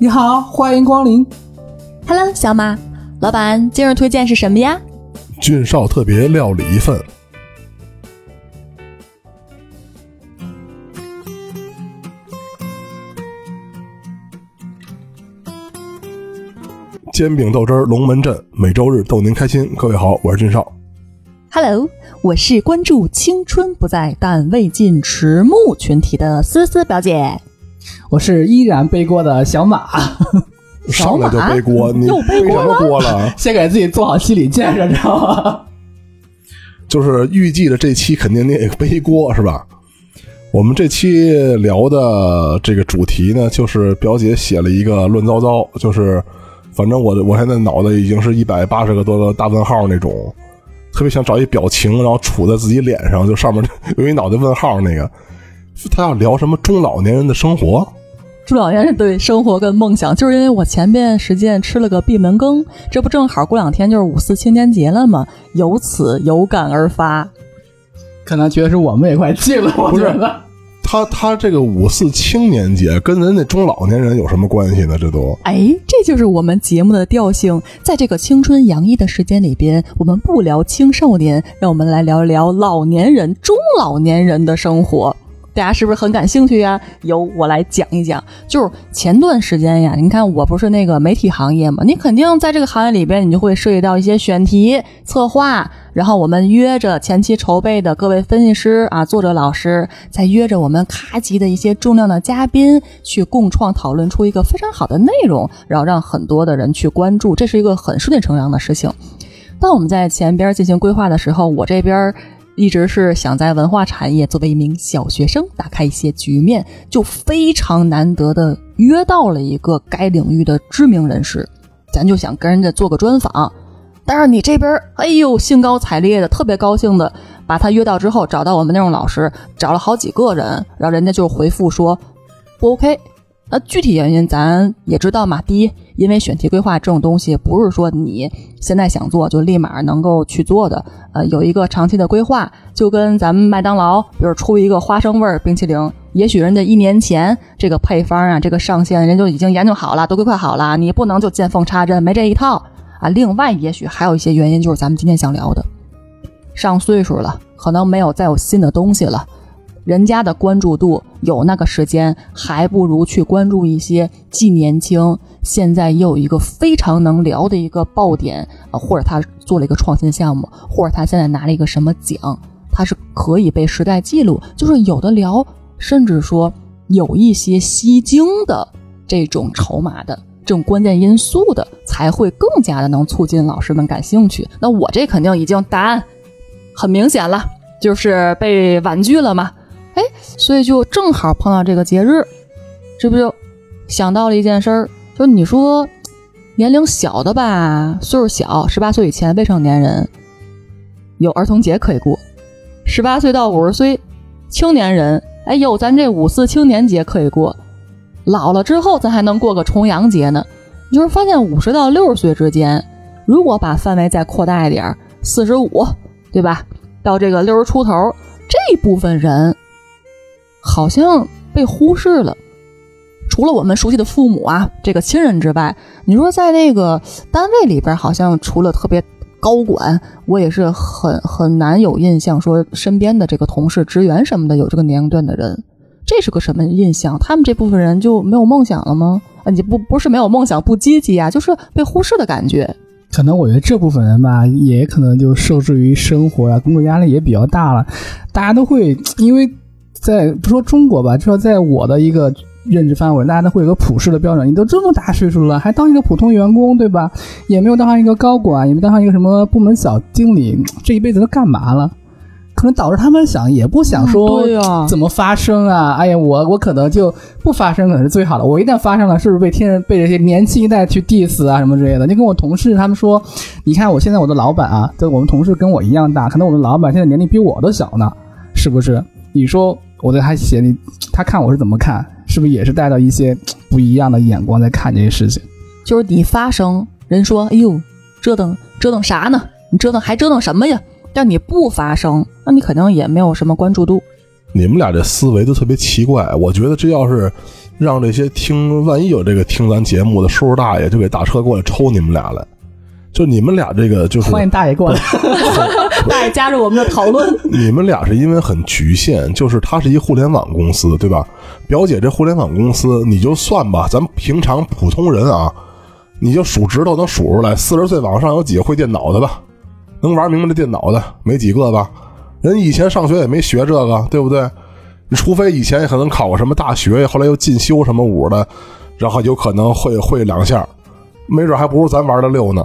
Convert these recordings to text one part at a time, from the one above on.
你好，欢迎光临。Hello，小马，老板今日推荐是什么呀？俊少特别料理一份。煎饼豆汁儿龙门阵，每周日逗您开心。各位好，我是俊少。Hello，我是关注青春不在但未尽迟暮群体的思思表姐。我是依然背锅的小马，上来就背锅，你背什么锅了？先给自己做好心理建设，知道吗？就是预计的这期肯定你也背锅是吧？我们这期聊的这个主题呢，就是表姐写了一个乱糟糟，就是反正我的我现在脑袋已经是一百八十个多个大问号那种，特别想找一表情，然后杵在自己脸上，就上面有一脑袋问号那个。他要聊什么中老年人的生活？中老年人对生活跟梦想，就是因为我前边时间吃了个闭门羹，这不正好过两天就是五四青年节了吗？由此有感而发。可能觉得是我们也快进了，我不是觉得。他他这个五四青年节跟人家中老年人有什么关系呢？这都哎，这就是我们节目的调性。在这个青春洋溢的时间里边，我们不聊青少年，让我们来聊一聊老年人、中老年人的生活。大家是不是很感兴趣呀？由我来讲一讲。就是前段时间呀，你看我不是那个媒体行业嘛，你肯定在这个行业里边，你就会涉及到一些选题、策划，然后我们约着前期筹备的各位分析师啊、作者老师，再约着我们咖级的一些重量的嘉宾，去共创讨论出一个非常好的内容，然后让很多的人去关注，这是一个很顺理成章的事情。当我们在前边进行规划的时候，我这边一直是想在文化产业作为一名小学生打开一些局面，就非常难得的约到了一个该领域的知名人士，咱就想跟人家做个专访。但是你这边，哎呦，兴高采烈的，特别高兴的把他约到之后，找到我们内容老师，找了好几个人，然后人家就回复说不 OK。那具体原因咱也知道嘛。第一，因为选题规划这种东西不是说你现在想做就立马能够去做的，呃，有一个长期的规划，就跟咱们麦当劳，比如出一个花生味儿冰淇淋，也许人家一年前这个配方啊，这个上线人就已经研究好了，都规划好了，你不能就见缝插针，没这一套啊。另外，也许还有一些原因，就是咱们今天想聊的，上岁数了，可能没有再有新的东西了。人家的关注度有那个时间，还不如去关注一些既年轻，现在又有一个非常能聊的一个爆点，啊，或者他做了一个创新项目，或者他现在拿了一个什么奖，他是可以被时代记录。就是有的聊，甚至说有一些吸睛的这种筹码的这种关键因素的，才会更加的能促进老师们感兴趣。那我这肯定已经答案很明显了，就是被婉拒了嘛。所以就正好碰到这个节日，这不就想到了一件事儿，就你说年龄小的吧，岁数小，十八岁以前未成年人有儿童节可以过，十八岁到五十岁青年人，哎有咱这五四青年节可以过，老了之后咱还能过个重阳节呢。你就是发现五十到六十岁之间，如果把范围再扩大一点，四十五，对吧？到这个六十出头这部分人。好像被忽视了。除了我们熟悉的父母啊，这个亲人之外，你说在那个单位里边，好像除了特别高管，我也是很很难有印象说身边的这个同事、职员什么的有这个年龄段的人。这是个什么印象？他们这部分人就没有梦想了吗？啊，你不不是没有梦想，不积极啊，就是被忽视的感觉。可能我觉得这部分人吧，也可能就受制于生活啊，工作压力也比较大了，大家都会因为。在不说中国吧，就说在我的一个认知范围，大家都会有个普世的标准。你都这么大岁数了，还当一个普通员工，对吧？也没有当上一个高管，也没当上一个什么部门小经理，这一辈子都干嘛了？可能导致他们想也不想说怎么发生啊？哎呀，我我可能就不发生可能是最好的。我一旦发生了，是不是被天被这些年轻一代去 diss 啊什么之类的？就跟我同事他们说，你看我现在我的老板啊，就我们同事跟我一样大，可能我们老板现在年龄比我都小呢，是不是？你说。我在他写你，他看我是怎么看，是不是也是带着一些不一样的眼光在看这些事情？就是你发声，人说：“哎呦，折腾折腾啥呢？你折腾还折腾什么呀？”但你不发声，那你肯定也没有什么关注度。你们俩这思维都特别奇怪。我觉得这要是让这些听，万一有这个听咱节目的叔叔大爷，就给打车过来抽你们俩来。就你们俩这个就是欢迎大爷过来。大爷加入我们的讨论。你们俩是因为很局限，就是它是一互联网公司，对吧？表姐这互联网公司，你就算吧，咱平常普通人啊，你就数指头能数出来，四十岁往上有几个会电脑的吧？能玩明白这电脑的没几个吧？人以前上学也没学这个，对不对？你除非以前可能考过什么大学，后来又进修什么武的，然后有可能会会两下，没准还不如咱玩的溜呢。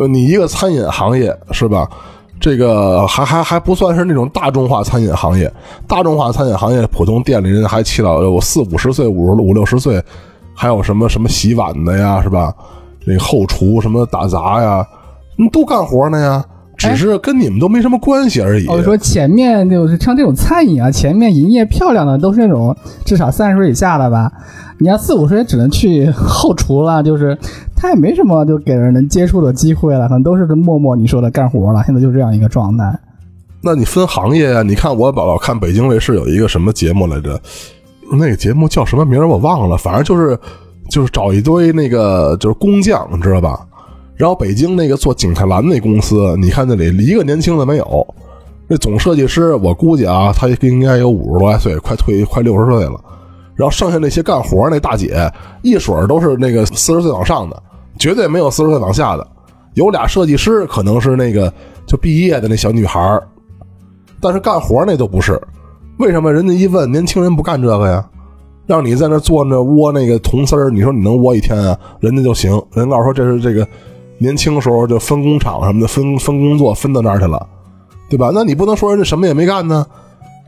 呃，你一个餐饮行业是吧？这个还还还不算是那种大众化餐饮行业，大众化餐饮行业普通店里人还起到有四五十岁、五十五六十岁，还有什么什么洗碗的呀，是吧？那个后厨什么打杂呀，都干活呢呀，只是跟你们都没什么关系而已。我说前面就是像这种餐饮啊，前面营业漂亮的都是那种至少三十岁以下的吧？你要四五十岁只能去 后厨了，就是他也没什么就给人能接触的机会了，可能都是默默你说的干活了。现在就这样一个状态。那你分行业啊？你看我老看北京卫视有一个什么节目来着？那个节目叫什么名我忘了，反正就是就是找一堆那个就是工匠，你知道吧？然后北京那个做景泰蓝那公司，你看那里一个年轻的没有。那总设计师我估计啊，他应该有五十多来岁，快退快六十岁了。然后剩下那些干活那大姐，一水都是那个四十岁往上的，绝对没有四十岁往下的。有俩设计师可能是那个就毕业的那小女孩儿，但是干活那都不是。为什么人家一问年轻人不干这个呀？让你在那坐那窝那个铜丝儿，你说你能窝一天啊？人家就行。人告诉说这是这个年轻时候就分工厂什么的分分工作分到那儿去了，对吧？那你不能说人家什么也没干呢？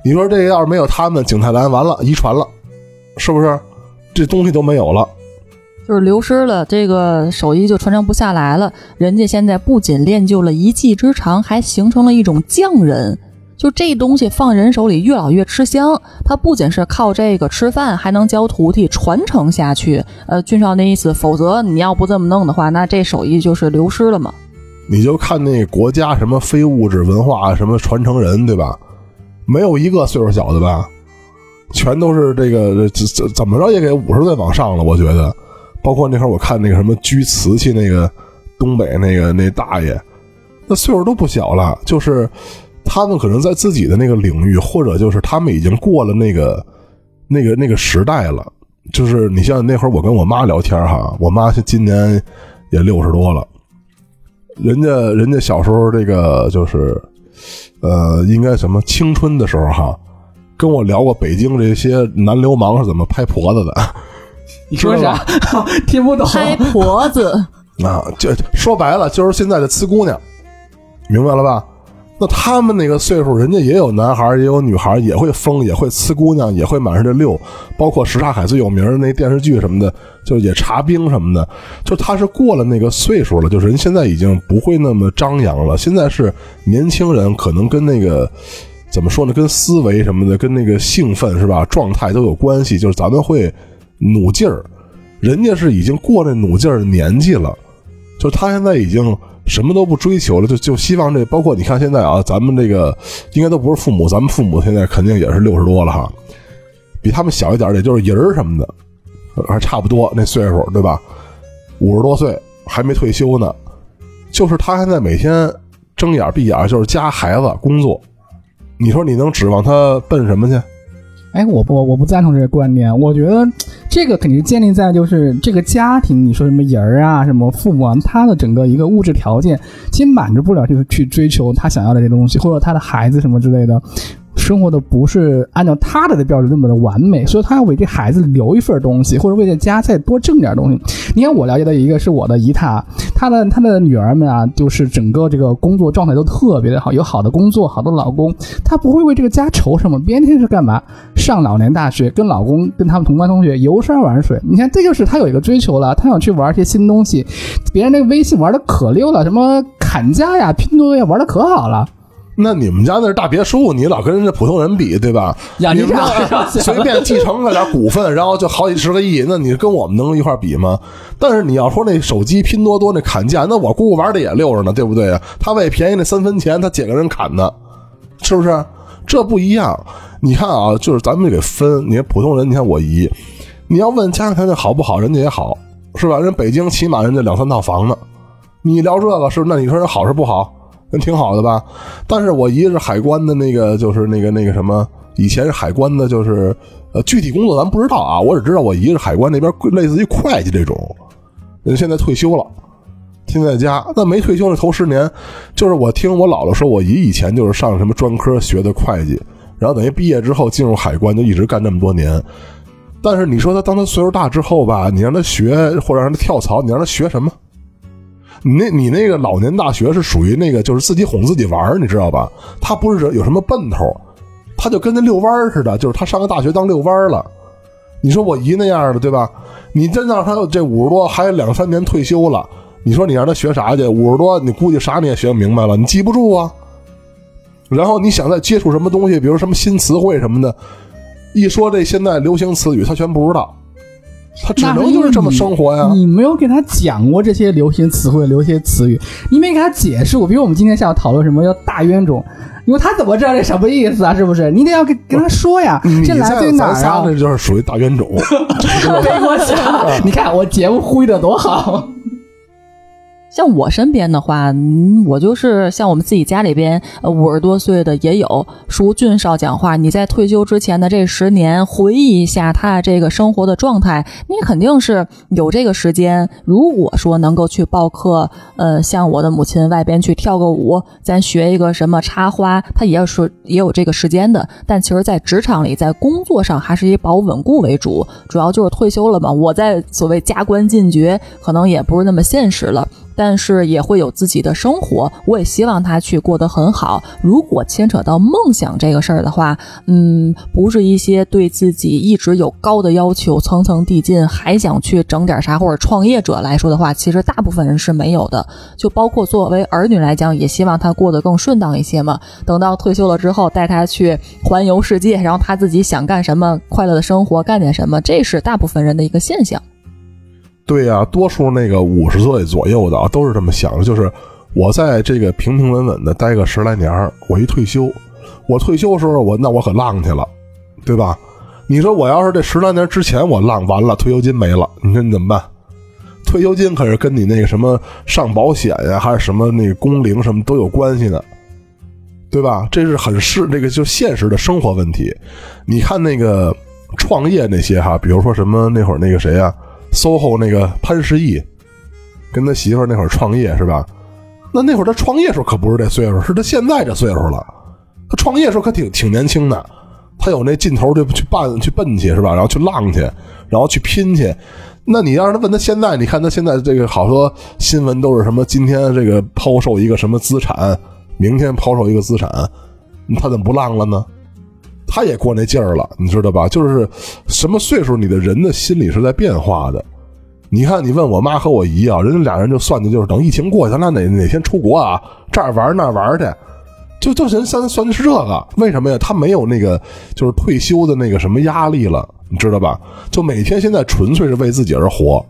你说这要是没有他们，景泰蓝完了，遗传了。是不是这东西都没有了？就是流失了，这个手艺就传承不下来了。人家现在不仅练就了一技之长，还形成了一种匠人。就这东西放人手里越老越吃香。他不仅是靠这个吃饭，还能教徒弟传承下去。呃，俊少那意思，否则你要不这么弄的话，那这手艺就是流失了嘛。你就看那国家什么非物质文化什么传承人，对吧？没有一个岁数小的吧？全都是这个怎怎怎么着也给五十岁往上了，我觉得，包括那会儿我看那个什么居瓷器那个东北那个那大爷，那岁数都不小了，就是他们可能在自己的那个领域，或者就是他们已经过了那个那个那个时代了。就是你像那会儿我跟我妈聊天哈，我妈今年也六十多了，人家人家小时候这个就是呃，应该什么青春的时候哈。跟我聊过北京这些男流氓是怎么拍婆子的，你说啥？听不懂。拍婆子 啊，就说白了就是现在的呲姑娘，明白了吧？那他们那个岁数，人家也有男孩也有女孩也会疯，也会呲姑娘，也会满世界溜。包括什刹海最有名的那电视剧什么的，就也查兵什么的，就他是过了那个岁数了，就是人现在已经不会那么张扬了。现在是年轻人，可能跟那个。怎么说呢？跟思维什么的，跟那个兴奋是吧？状态都有关系。就是咱们会努劲儿，人家是已经过那努劲儿的年纪了。就是他现在已经什么都不追求了，就就希望这。包括你看现在啊，咱们这个应该都不是父母，咱们父母现在肯定也是六十多了哈，比他们小一点的，就是人儿什么的，还差不多那岁数，对吧？五十多岁还没退休呢，就是他现在每天睁眼闭眼就是家孩子工作。你说你能指望他奔什么去？哎，我不，我不赞同这个观点。我觉得这个肯定是建立在就是这个家庭，你说什么人儿啊，什么父母啊，他的整个一个物质条件，其实满足不了，就是去追求他想要的这东西，或者他的孩子什么之类的。生活的不是按照他的的标准那么的完美，所以他要为这孩子留一份东西，或者为这家再多挣点东西。你看，我了解的一个是我的姨太，她的她的女儿们啊，就是整个这个工作状态都特别的好，有好的工作，好的老公，她不会为这个家愁什么。边天是干嘛？上老年大学，跟老公跟他们同班同学游山玩水。你看，这就是她有一个追求了，她想去玩一些新东西。别人那个微信玩的可溜了，什么砍价呀、拼多多呀，玩的可好了。那你们家那是大别墅，你老跟人家普通人比，对吧？你们家 随便继承了点股份，然后就好几十个亿，那你跟我们能一块比吗？但是你要说那手机拼多多那砍价，那我姑姑玩的也溜着呢，对不对啊？他为便宜那三分钱，他捡个人砍的，是不是？这不一样。你看啊，就是咱们得分，你看普通人，你看我姨，你要问家庭条件好不好，人家也好，是吧？人北京起码人家两三套房呢。你聊这个是，那你说人好是不好？那挺好的吧？但是我姨是海关的那个，就是那个那个什么，以前是海关的，就是呃，具体工作咱不知道啊。我只知道我姨是海关那边类似于会计这种，人现在退休了，天天在家。那没退休的头十年，就是我听我姥姥说，我姨以前就是上什么专科学的会计，然后等于毕业之后进入海关，就一直干这么多年。但是你说他当他岁数大之后吧，你让他学或者让他跳槽，你让他学什么？你那，你那个老年大学是属于那个，就是自己哄自己玩你知道吧？他不是有什么奔头，他就跟那遛弯似的，就是他上个大学当遛弯了。你说我姨那样的，对吧？你真让他这五十多，还有两三年退休了，你说你让他学啥去？五十多，你估计啥你也学明白了，你记不住啊。然后你想再接触什么东西，比如什么新词汇什么的，一说这现在流行词语，他全不知道。他只能就是这么生活呀！你没有给他讲过这些流行词汇、流行词语，你没给他解释过。比如我们今天下午讨论什么叫大冤种，你说他怎么知道这什么意思啊？是不是？你得要跟跟他说呀。这来自于哪儿啊？这就是属于大冤种。背过去，你看我节目呼吁的多好。像我身边的话，嗯我就是像我们自己家里边，呃，五十多岁的也有。叔俊少讲话，你在退休之前的这十年，回忆一下他这个生活的状态，你肯定是有这个时间。如果说能够去报课，呃，像我的母亲外边去跳个舞，咱学一个什么插花，他也是也有这个时间的。但其实，在职场里，在工作上，还是以保稳固为主。主要就是退休了嘛，我在所谓加官进爵，可能也不是那么现实了。但是也会有自己的生活，我也希望他去过得很好。如果牵扯到梦想这个事儿的话，嗯，不是一些对自己一直有高的要求、层层递进，还想去整点啥或者创业者来说的话，其实大部分人是没有的。就包括作为儿女来讲，也希望他过得更顺当一些嘛。等到退休了之后，带他去环游世界，然后他自己想干什么，快乐的生活，干点什么，这是大部分人的一个现象。对呀，多数那个五十岁左右的啊，都是这么想的，就是我在这个平平稳稳的待个十来年，我一退休，我退休的时候我那我可浪去了，对吧？你说我要是这十来年之前我浪完了，退休金没了，你说你怎么办？退休金可是跟你那个什么上保险呀，还是什么那个工龄什么都有关系的，对吧？这是很是这个就现实的生活问题。你看那个创业那些哈，比如说什么那会儿那个谁呀？SOHO 那个潘石屹，跟他媳妇那会儿创业是吧？那那会儿他创业时候可不是这岁数，是他现在这岁数了。他创业时候可挺挺年轻的，他有那劲头就去办去奔去是吧？然后去浪去，然后去拼去。那你要让他问他现在，你看他现在这个好多新闻都是什么？今天这个抛售一个什么资产，明天抛售一个资产，他怎么不浪了呢？他也过那劲儿了，你知道吧？就是什么岁数，你的人的心理是在变化的。你看，你问我妈和我姨啊，人家俩人就算计，就是等疫情过去，咱俩哪哪天出国啊，这儿玩那儿玩去，就就人算算的是这个。为什么呀？他没有那个就是退休的那个什么压力了，你知道吧？就每天现在纯粹是为自己而活。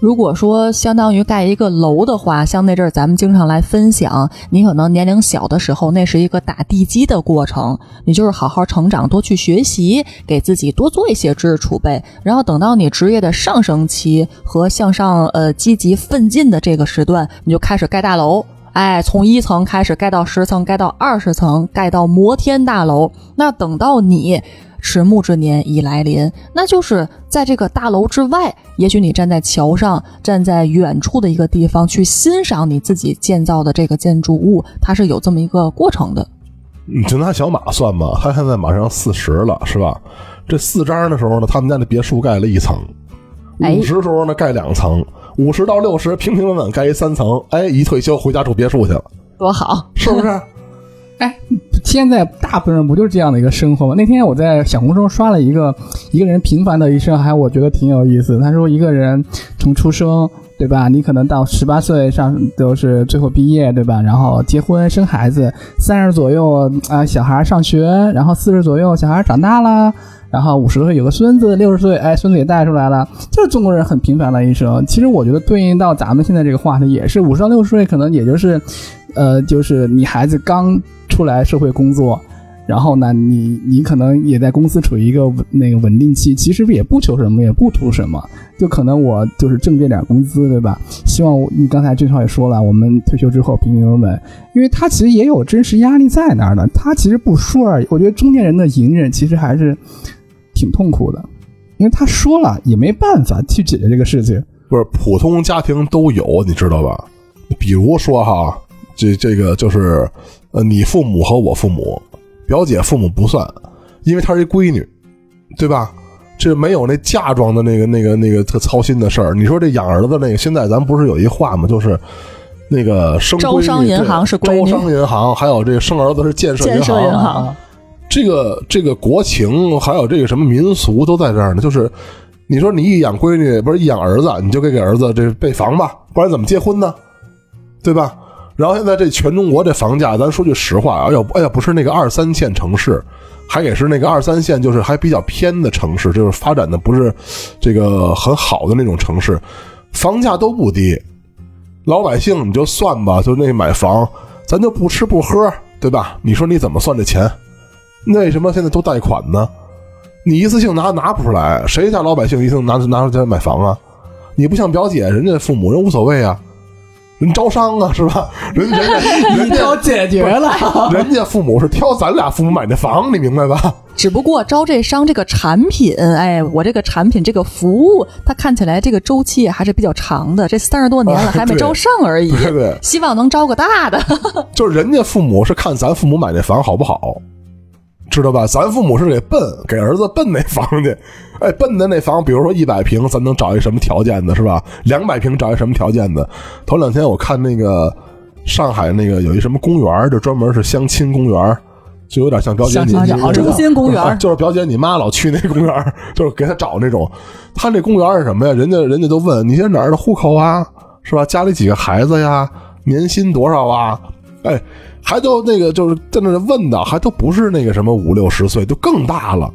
如果说相当于盖一个楼的话，像那阵儿咱们经常来分享，你可能年龄小的时候，那是一个打地基的过程，你就是好好成长，多去学习，给自己多做一些知识储备，然后等到你职业的上升期和向上呃积极奋进的这个时段，你就开始盖大楼，哎，从一层开始盖到十层，盖到二十层，盖到摩天大楼，那等到你。迟暮之年已来临，那就是在这个大楼之外，也许你站在桥上，站在远处的一个地方去欣赏你自己建造的这个建筑物，它是有这么一个过程的。你就拿小马算吧，他现在马上四十了，是吧？这四张的时候呢，他们家那别墅盖了一层；五十时候呢，盖两层；五十到六十平平稳稳盖一三层。哎，一退休回家住别墅去了，多好，是不是？哎，现在大部分人不就是这样的一个生活吗？那天我在小红书刷了一个一个人平凡的一生，还我觉得挺有意思。他说一个人从出生，对吧？你可能到十八岁上都是最后毕业，对吧？然后结婚生孩子，三十左右啊小孩上学，然后四十左右小孩长大了，然后五十岁有个孙子，六十岁哎孙子也带出来了，就是中国人很平凡的一生。其实我觉得对应到咱们现在这个话题也是五十到六十岁，可能也就是，呃，就是你孩子刚。出来社会工作，然后呢，你你可能也在公司处于一个稳那个稳定期，其实也不求什么，也不图什么，就可能我就是挣这点工资，对吧？希望你刚才郑超也说了，我们退休之后平平稳稳，因为他其实也有真实压力在那儿的，他其实不说而已。我觉得中年人的隐忍其实还是挺痛苦的，因为他说了也没办法去解决这个事情。不是普通家庭都有，你知道吧？比如说哈，这这个就是呃，你父母和我父母。表姐父母不算，因为她是一闺女，对吧？这没有那嫁妆的那个、那个、那个特操心的事儿。你说这养儿子那个，现在咱不是有一话吗？就是那个生招商银行是招商银行，还有这个生儿子是建设建设银行。这个这个国情还有这个什么民俗都在这儿呢。就是你说你一养闺女，不是一养儿子，你就给给儿子这备房吧，不然怎么结婚呢？对吧？然后现在这全中国这房价，咱说句实话啊，要哎呀不是那个二三线城市，还也是那个二三线，就是还比较偏的城市，就是发展的不是这个很好的那种城市，房价都不低。老百姓你就算吧，就那买房，咱就不吃不喝，对吧？你说你怎么算这钱？为什么现在都贷款呢？你一次性拿拿不出来，谁家老百姓一次性拿拿出钱买房啊？你不像表姐，人家父母人无所谓啊。人招商啊，是吧？人 人家人家解决了，人家父母是挑咱俩父母买的房，你明白吧？只不过招这商这个产品，哎，我这个产品这个服务，它看起来这个周期还是比较长的，这三十多年了还没招上而已。对对，希望能招个大的。就是人家父母是看咱父母买那房好不好。知道吧？咱父母是给奔给儿子奔那房去，哎，奔的那房，比如说一百平，咱能找一什么条件的，是吧？两百平找一什么条件的？头两天我看那个上海那个有一什么公园，就专门是相亲公园，就有点像表姐你中心公园，就是表姐你妈老去那公园，就是给他找那种。他那公园是什么呀？人家人家都问你现在哪儿的户口啊？是吧？家里几个孩子呀？年薪多少啊？哎。还都那个就是在那问的，还都不是那个什么五六十岁，都更大了，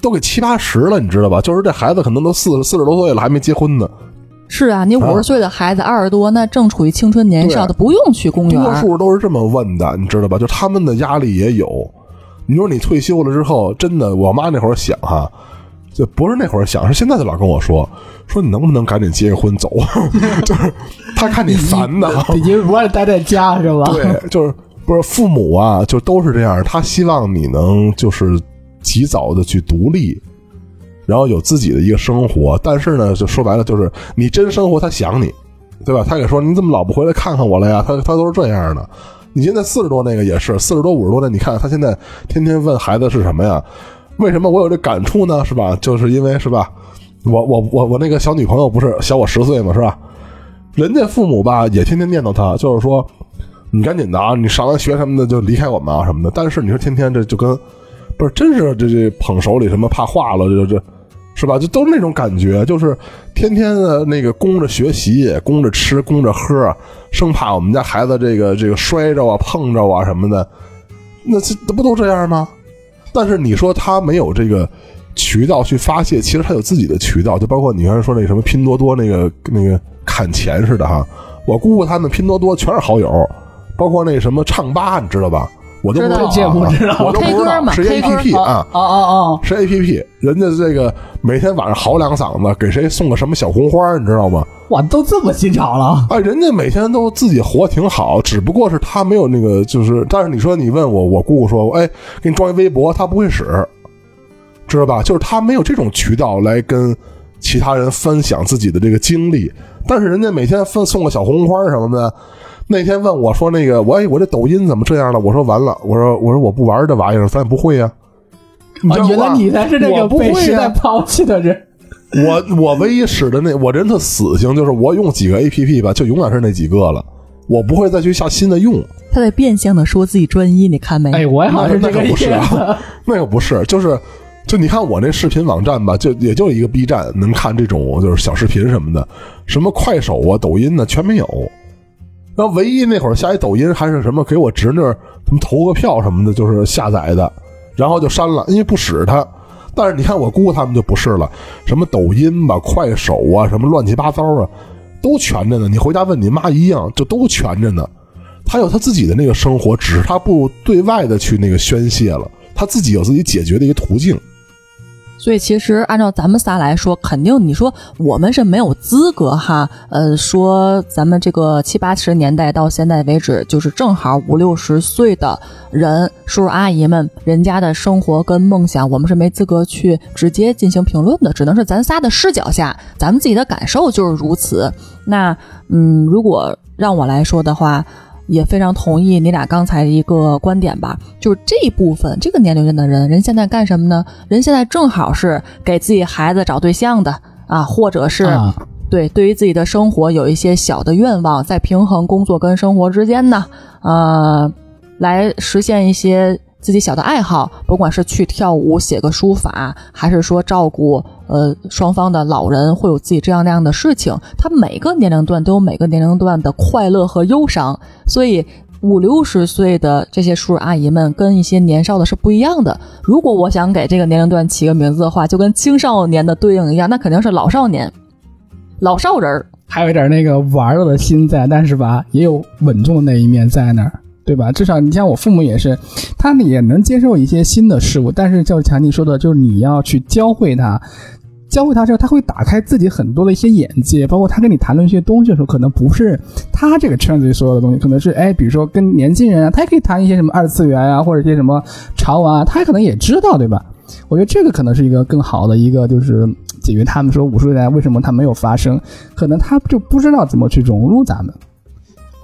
都给七八十了，你知道吧？就是这孩子可能都四四十多岁了，还没结婚呢。是啊，你五十岁的孩子二十多，那正处于青春年少，的不用去公园。多数都是这么问的，你知道吧？就他们的压力也有。你说你退休了之后，真的，我妈那会儿想哈，就不是那会儿想，是现在就老跟我说，说你能不能赶紧结个婚走？就是他看你烦的，你不爱待在家是吧？对，就是。不是父母啊，就都是这样。他希望你能就是及早的去独立，然后有自己的一个生活。但是呢，就说白了，就是你真生活，他想你，对吧？他也说你怎么老不回来看看我了呀？他他都是这样的。你现在四十多那个也是四十多五十多的，你看他现在天天问孩子是什么呀？为什么我有这感触呢？是吧？就是因为是吧？我我我我那个小女朋友不是小我十岁嘛，是吧？人家父母吧也天天念叨他，就是说。你赶紧的啊！你上完学什么的就离开我们啊什么的。但是你说天天这就跟，不是真是这这捧手里什么怕化了这这，是吧？就都那种感觉，就是天天的那个供着学习，供着吃，供着喝，生怕我们家孩子这个这个摔着啊碰着啊什么的。那这不都这样吗？但是你说他没有这个渠道去发泄，其实他有自己的渠道，就包括你刚才说那什么拼多多那个那个砍钱似的哈。我姑姑他们拼多多全是好友。包括那什么唱吧，你知道吧？我都不知道，我都不知道是 A P P 啊，哦哦哦，是 A P P。人家这个每天晚上嚎两嗓子，给谁送个什么小红花，你知道吗？哇，都这么新潮了！哎，人家每天都自己活挺好，只不过是他没有那个，就是，但是你说你问我，我姑姑说，哎，给你装一微博，他不会使，知道吧？就是他没有这种渠道来跟其他人分享自己的这个经历，但是人家每天分送个小红花什么的。那天问我说：“那个，我我这抖音怎么这样了？”我说：“完了，我说我说我不玩这玩意儿，咱也不会呀。”啊，原来你才是那个被时代抛弃的人。我我唯一使的那我人特死性，就是我用几个 A P P 吧，就永远是那几个了，我不会再去下新的用。他在变相的说自己专一，你看没？哎，我也好像那个不是啊，那个不是，就是就你看我那视频网站吧，就也就一个 B 站能看这种就是小视频什么的，什么快手啊、抖音呢，全没有。然后唯一那会儿下一抖音还是什么给我侄女他们投个票什么的，就是下载的，然后就删了，因为不使它。但是你看我姑姑他们就不是了，什么抖音吧、快手啊，什么乱七八糟啊，都全着呢。你回家问你妈一样，就都全着呢。他有他自己的那个生活，只是他不对外的去那个宣泄了。他自己有自己解决的一个途径。所以其实按照咱们仨来说，肯定你说我们是没有资格哈，呃，说咱们这个七八十年代到现在为止，就是正好五六十岁的人，叔叔阿姨们人家的生活跟梦想，我们是没资格去直接进行评论的，只能是咱仨的视角下，咱们自己的感受就是如此。那嗯，如果让我来说的话。也非常同意你俩刚才一个观点吧，就是这一部分这个年龄段的人，人现在干什么呢？人现在正好是给自己孩子找对象的啊，或者是对对于自己的生活有一些小的愿望，在平衡工作跟生活之间呢，呃，来实现一些。自己小的爱好，不管是去跳舞、写个书法，还是说照顾呃双方的老人，会有自己这样那样的事情。他每个年龄段都有每个年龄段的快乐和忧伤，所以五六十岁的这些叔叔阿姨们跟一些年少的是不一样的。如果我想给这个年龄段起个名字的话，就跟青少年的对应一样，那肯定是老少年、老少人儿，还有一点那个玩儿的心在，但是吧，也有稳重的那一面在那儿。对吧？至少你像我父母也是，他们也能接受一些新的事物，但是就强尼说的，就是你要去教会他，教会他之后，他会打开自己很多的一些眼界，包括他跟你谈论一些东西的时候，可能不是他这个圈子里所有的东西，可能是哎，比如说跟年轻人啊，他也可以谈一些什么二次元啊，或者一些什么潮玩啊，他可能也知道，对吧？我觉得这个可能是一个更好的一个，就是解决他们说五十年代为什么他没有发生，可能他就不知道怎么去融入咱们。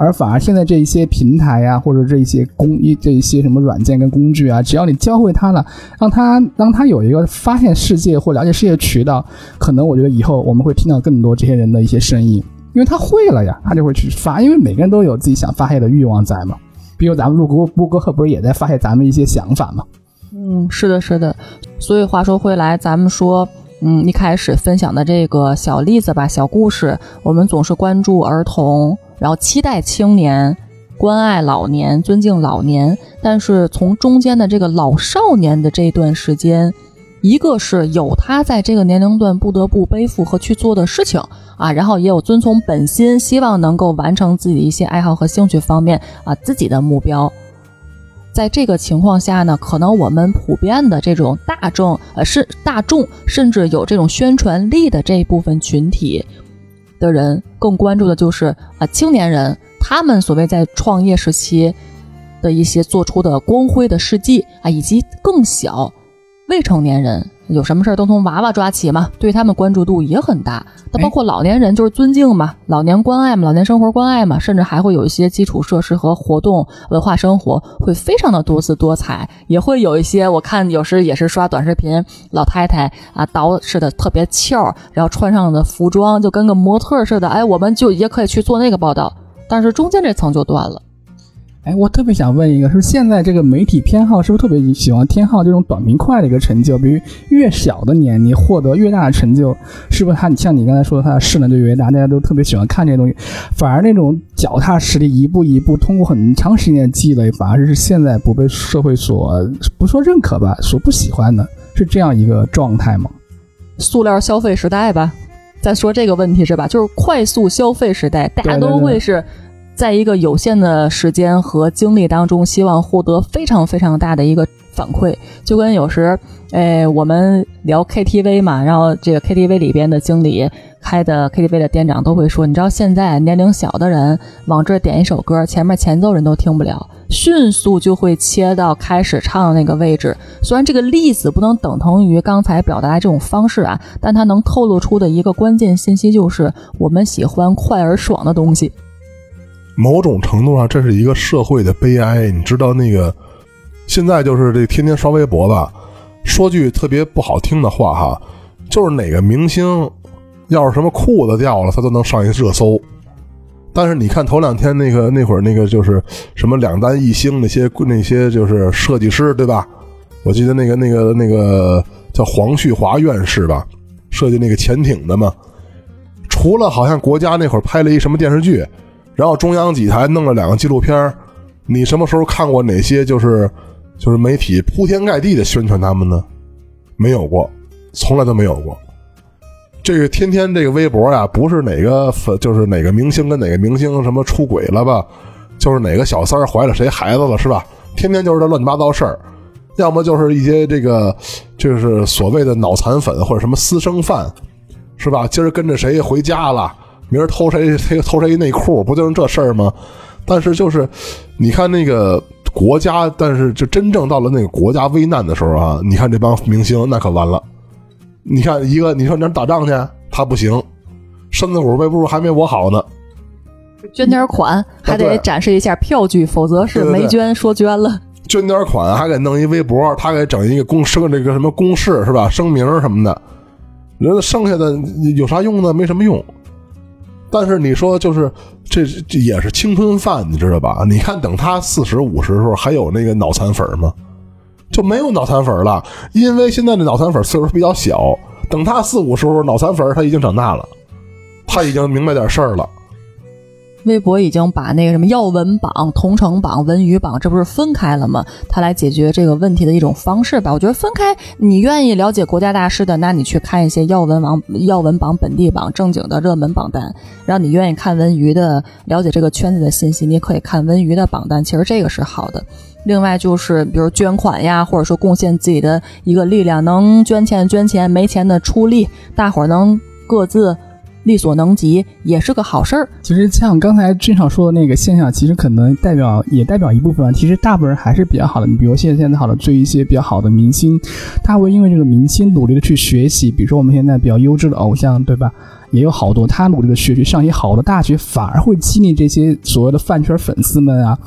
而反而现在这一些平台呀，或者这一些工一这一些什么软件跟工具啊，只要你教会他了，让他让他有一个发现世界或了解世界的渠道，可能我觉得以后我们会听到更多这些人的一些声音，因为他会了呀，他就会去发，因为每个人都有自己想发泄的欲望在嘛。比如咱们录播播播客不是也在发泄咱们一些想法吗？嗯，是的，是的。所以话说回来，咱们说，嗯，一开始分享的这个小例子吧，小故事，我们总是关注儿童。然后期待青年，关爱老年，尊敬老年。但是从中间的这个老少年的这段时间，一个是有他在这个年龄段不得不背负和去做的事情啊，然后也有遵从本心，希望能够完成自己的一些爱好和兴趣方面啊自己的目标。在这个情况下呢，可能我们普遍的这种大众，呃，是大众，甚至有这种宣传力的这一部分群体。的人更关注的就是啊，青年人他们所谓在创业时期的一些做出的光辉的事迹啊，以及更小未成年人。有什么事儿都从娃娃抓起嘛，对他们关注度也很大。那包括老年人，就是尊敬嘛，老年关爱嘛，老年生活关爱嘛，甚至还会有一些基础设施和活动文化生活，会非常的多姿多彩。也会有一些，我看有时也是刷短视频，老太太啊，捯饬的特别俏，然后穿上的服装就跟个模特似的。哎，我们就也可以去做那个报道，但是中间这层就断了。哎，我特别想问一个，是现在这个媒体偏好是不是特别喜欢偏好这种短平快的一个成就？比如越小的年龄获得越大的成就，是不是他像你刚才说的，他的势能就越大？大家都特别喜欢看这些东西，反而那种脚踏实地、一步一步通过很长时间的积累，反而是现在不被社会所不说认可吧，所不喜欢的，是这样一个状态吗？塑料消费时代吧，在说这个问题是吧？就是快速消费时代，大家都会是。在一个有限的时间和精力当中，希望获得非常非常大的一个反馈，就跟有时，哎，我们聊 KTV 嘛，然后这个 KTV 里边的经理、开的 KTV 的店长都会说，你知道现在年龄小的人往这点一首歌，前面前奏人都听不了，迅速就会切到开始唱的那个位置。虽然这个例子不能等同于刚才表达这种方式啊，但它能透露出的一个关键信息就是，我们喜欢快而爽的东西。某种程度上，这是一个社会的悲哀。你知道那个，现在就是这天天刷微博吧，说句特别不好听的话哈，就是哪个明星要是什么裤子掉了，他都能上一热搜。但是你看头两天那个那会儿那个就是什么两弹一星那些那些就是设计师对吧？我记得那个那个那个叫黄旭华院士吧，设计那个潜艇的嘛。除了好像国家那会儿拍了一什么电视剧。然后中央几台弄了两个纪录片你什么时候看过哪些就是就是媒体铺天盖地的宣传他们呢？没有过，从来都没有过。这个天天这个微博呀，不是哪个粉就是哪个明星跟哪个明星什么出轨了吧，就是哪个小三儿怀了谁孩子了是吧？天天就是这乱七八糟事儿。要么就是一些这个就是所谓的脑残粉或者什么私生饭，是吧？今儿跟着谁回家了，明儿偷谁谁 偷谁内裤，不就是这事儿吗？但是就是你看那个国家，但是就真正到了那个国家危难的时候啊，你看这帮明星那可完了。你看一个，你说你打仗去，他不行，身子骨背不住，还没我好呢。捐点款还得展示一下票据，否则是没捐说捐了。捐点款还给弄一微博，他给整一个公声这个什么公示是吧？声明什么的，人剩下的有啥用呢？没什么用。但是你说就是这这也是青春饭，你知道吧？你看等他四十五十的时候，还有那个脑残粉吗？就没有脑残粉了，因为现在的脑残粉岁数比较小。等他四五十时候，脑残粉他已经长大了，他已经明白点事儿了。微博已经把那个什么要闻榜、同城榜、文娱榜，这不是分开了吗？他来解决这个问题的一种方式吧。我觉得分开，你愿意了解国家大事的，那你去看一些要闻网、要闻榜、本地榜正经的热门榜单；让你愿意看文娱的，了解这个圈子的信息，你可以看文娱的榜单。其实这个是好的。另外就是，比如捐款呀，或者说贡献自己的一个力量，能捐钱捐钱，没钱的出力，大伙儿能各自。力所能及也是个好事儿。其实像刚才俊少说的那个现象，其实可能代表也代表一部分。其实大部分人还是比较好的。你比如现在现在好的追一些比较好的明星，他会因为这个明星努力的去学习。比如说我们现在比较优质的偶像，对吧？也有好多他努力的学习，上一些好的大学，反而会激励这些所谓的饭圈粉丝们啊，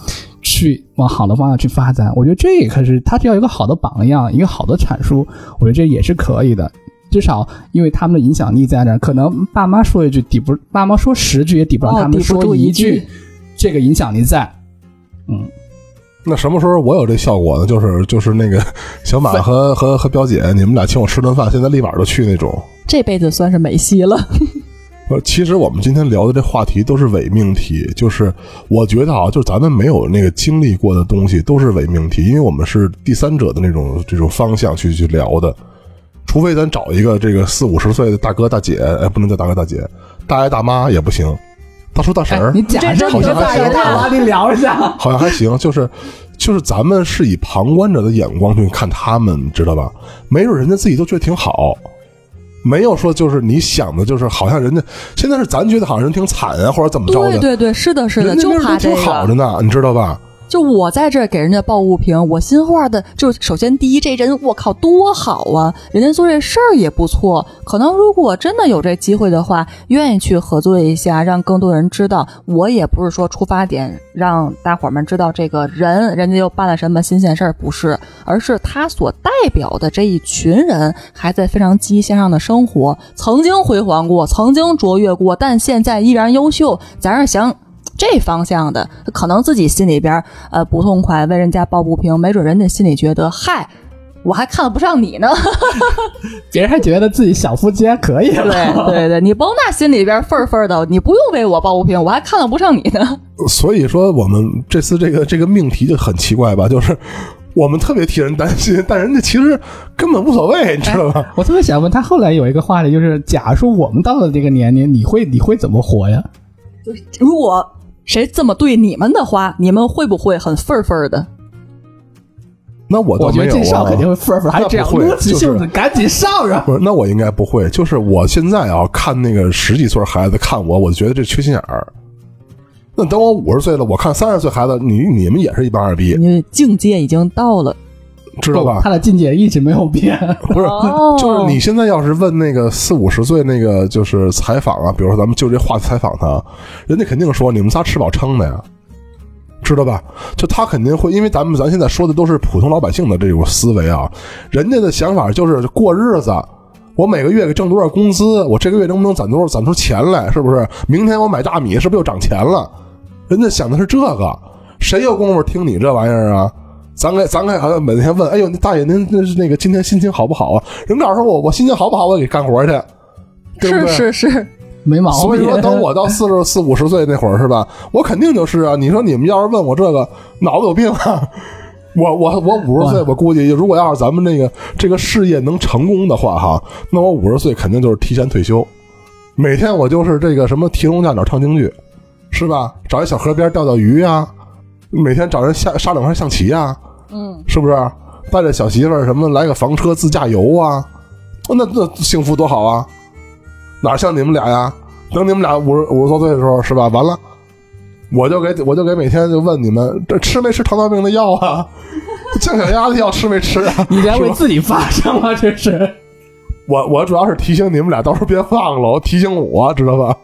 去往好的方向去发展。我觉得这也可是他只要一个好的榜样，一个好的阐述，我觉得这也是可以的。至少，因为他们的影响力在那儿，可能爸妈说一句抵不，爸妈说十句也抵不上他们说一句，这个影响力在。嗯，那什么时候我有这效果呢？就是就是那个 小马和和和表姐，你们俩请我吃顿饭，现在立马就去那种。这辈子算是没戏了。呃，其实我们今天聊的这话题都是伪命题，就是我觉得啊，就是咱们没有那个经历过的东西都是伪命题，因为我们是第三者的那种这种方向去去聊的。除非咱找一个这个四五十岁的大哥大姐，哎，不能叫大哥大姐，大爷大妈也不行，大叔大婶儿，你假设好像还行，你聊一下，好像还行，就是就是咱们是以旁观者的眼光去看他们，知道吧？没准人家自己都觉得挺好，没有说就是你想的，就是好像人家现在是咱觉得好像人挺惨啊，或者怎么着的？对对对，是的，是的，就怕这个。挺好着呢，你知道吧？就我在这给人家抱不平，我心话的，就首先第一，这人我靠多好啊，人家做这事儿也不错。可能如果真的有这机会的话，愿意去合作一下，让更多人知道。我也不是说出发点让大伙儿们知道这个人，人家又办了什么新鲜事儿，不是，而是他所代表的这一群人还在非常积极向上的生活，曾经辉煌过，曾经卓越过，但现在依然优秀。咱是想。这方向的，可能自己心里边呃不痛快，为人家抱不平，没准人家心里觉得，嗨，我还看不上你呢，别人还觉得自己小夫妻还可以对对对，你甭那心里边愤愤的，你不用为我抱不平，我还看不上你呢。所以说，我们这次这个这个命题就很奇怪吧，就是我们特别替人担心，但人家其实根本无所谓，你知道吧？我特别想问他，后来有一个话题，就是假如说我们到了这个年龄，你会你会怎么活呀？就是如果。谁这么对你们的话，你们会不会很愤愤的？那我我觉得这上肯定会愤愤，还这样撸起性子赶紧上啊！不是，那我应该不会。就是我现在啊，看那个十几岁孩子看我，我就觉得这缺心眼儿。那等我五十岁了，我看三十岁孩子，你你们也是一帮二逼。你境界已经到了。知道吧？他的境界一直没有变。不是，就是你现在要是问那个四五十岁那个就是采访啊，比如说咱们就这话采访他，人家肯定说你们仨吃饱撑的呀，知道吧？就他肯定会，因为咱们咱现在说的都是普通老百姓的这种思维啊，人家的想法就是过日子，我每个月给挣多少工资，我这个月能不能攒多少攒出钱来，是不是？明天我买大米是不是又涨钱了？人家想的是这个，谁有功夫听你这玩意儿啊？咱给咱给好像每天问，哎呦，大爷您那是那个今天心情好不好啊？人告诉我，我心情好不好，我给干活去，对不对？是是是，没毛病。所以说，等我到四十四五十岁那会儿，是吧？我肯定就是啊。你说你们要是问我这个，脑子有病啊？我我我五十岁，我估计如果要是咱们那个这个事业能成功的话，哈，那我五十岁肯定就是提前退休，每天我就是这个什么提笼架鸟唱京剧，是吧？找一小河边钓钓鱼呀。每天找人下杀两盘象棋啊，嗯，是不是？带着小媳妇儿什么来个房车自驾游啊，那那幸福多好啊！哪像你们俩呀？等你们俩五十五十多岁的时候是吧？完了，我就给我就给每天就问你们这吃没吃糖尿病的药啊？降血压的药吃没吃啊？你在为自己发声吗？这是。我我主要是提醒你们俩，到时候别忘了，提醒我知道吧？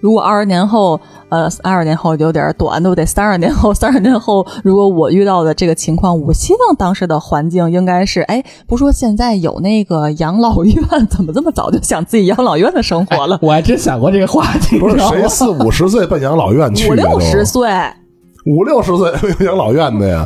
如果二十年后，呃，二十年后有点短，都得三十年后。三十年后，如果我遇到的这个情况，我希望当时的环境应该是，哎，不说现在有那个养老院，怎么这么早就想自己养老院的生活了？我还真想过这个话题。不是谁四五十岁奔养老院去？五六十岁，五六十岁 养老院的呀？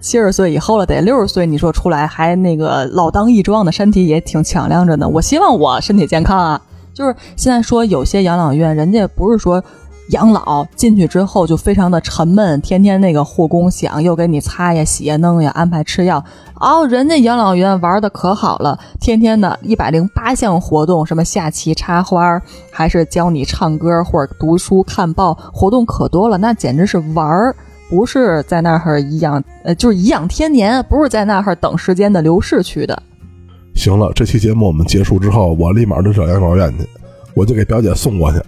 七十岁以后了，得六十岁，你说出来还那个老当益壮的身体也挺强亮着呢。我希望我身体健康啊。就是现在说有些养老院，人家不是说养老进去之后就非常的沉闷，天天那个护工想又给你擦呀、洗呀、弄呀、安排吃药。哦，人家养老院玩的可好了，天天的一百零八项活动，什么下棋、插花，还是教你唱歌或者读书、看报，活动可多了，那简直是玩儿，不是在那儿颐养，呃，就是颐养天年，不是在那儿等时间的流逝去的。行了，这期节目我们结束之后，我立马就找养老院去，我就给表姐送过去。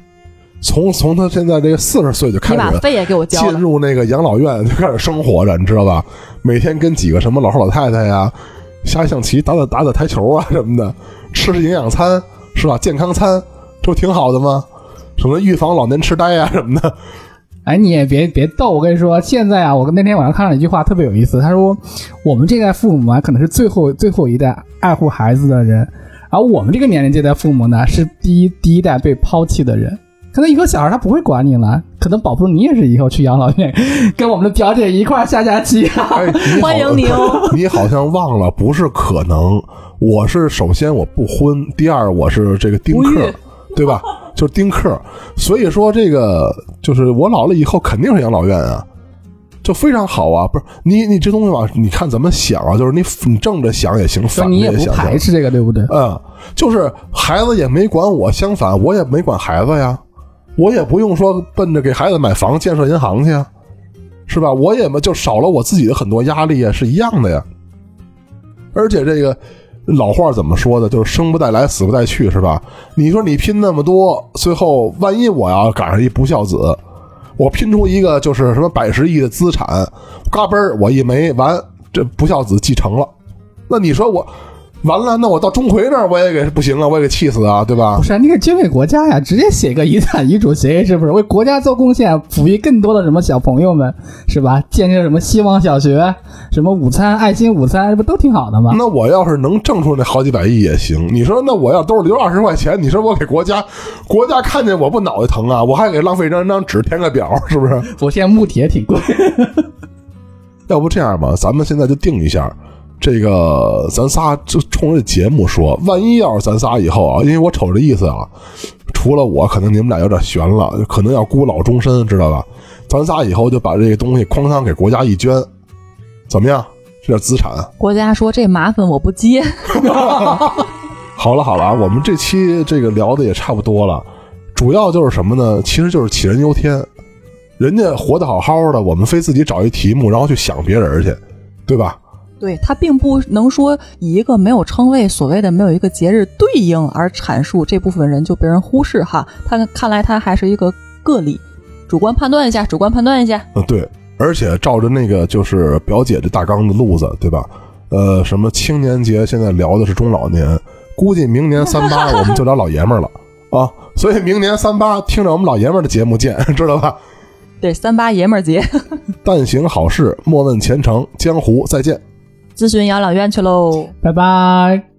从从她现在这个四十岁就开始，你把费也给我交。进入那个养老院就开始生活着，你知道吧？每天跟几个什么老头老太太呀，下象棋、打打打打台球啊什么的，吃营养餐是吧？健康餐，这不挺好的吗？什么预防老年痴呆呀什么的。哎，你也别别逗，我跟你说，现在啊，我那天晚上看到一句话特别有意思，他说我们这代父母啊，可能是最后最后一代爱护孩子的人，而我们这个年龄这代父母呢，是第一第一代被抛弃的人。可能以后小孩他不会管你了，可能保不住你也是以后去养老院跟我们的表姐一块下下棋。欢迎你哦！你好像忘了，不是可能，我是首先我不婚，第二我是这个丁克，对吧？就是丁克，所以说这个就是我老了以后肯定是养老院啊，就非常好啊。不是你你这东西吧，你看怎么想啊？就是你你正着想也行，反你也不排斥这个，对不对？嗯，就是孩子也没管我，相反我也没管孩子呀，我也不用说奔着给孩子买房、建设银行去，是吧？我也就少了我自己的很多压力呀，是一样的呀。而且这个。老话怎么说的？就是生不带来，死不带去，是吧？你说你拼那么多，最后万一我要赶上一不孝子，我拼出一个就是什么百十亿的资产，嘎嘣儿我一没完，这不孝子继承了，那你说我？完了，那我到钟馗那儿我也给不行啊，我也给气死啊，对吧？不是，你给捐给国家呀，直接写个遗产遗嘱协议，是不是为国家做贡献，抚育更多的什么小朋友们，是吧？建设什么希望小学，什么午餐爱心午餐，这不都挺好的吗？那我要是能挣出那好几百亿也行。你说，那我要兜里留二十块钱，你说我给国家，国家看见我不脑袋疼啊？我还给浪费一张张纸填个表，是不是？我现在木铁挺贵，要不这样吧，咱们现在就定一下。这个咱仨就冲着节目说，万一要是咱仨以后啊，因为我瞅这意思啊，除了我，可能你们俩有点悬了，可能要孤老终身，知道吧？咱仨以后就把这个东西哐当给国家一捐，怎么样？这叫资产。国家说这麻烦我不接。好了好了，我们这期这个聊的也差不多了，主要就是什么呢？其实就是杞人忧天，人家活得好好的，我们非自己找一题目，然后去想别人去，对吧？对他并不能说以一个没有称谓，所谓的没有一个节日对应而阐述这部分人就被人忽视哈。他看来他还是一个个例，主观判断一下，主观判断一下。嗯，对，而且照着那个就是表姐这大纲的路子，对吧？呃，什么青年节现在聊的是中老年，估计明年三八我们就聊老爷们儿了啊。所以明年三八听着我们老爷们儿的节目见，知道吧？对，三八爷们儿节。但行好事，莫问前程，江湖再见。咨询养老院去喽，拜拜。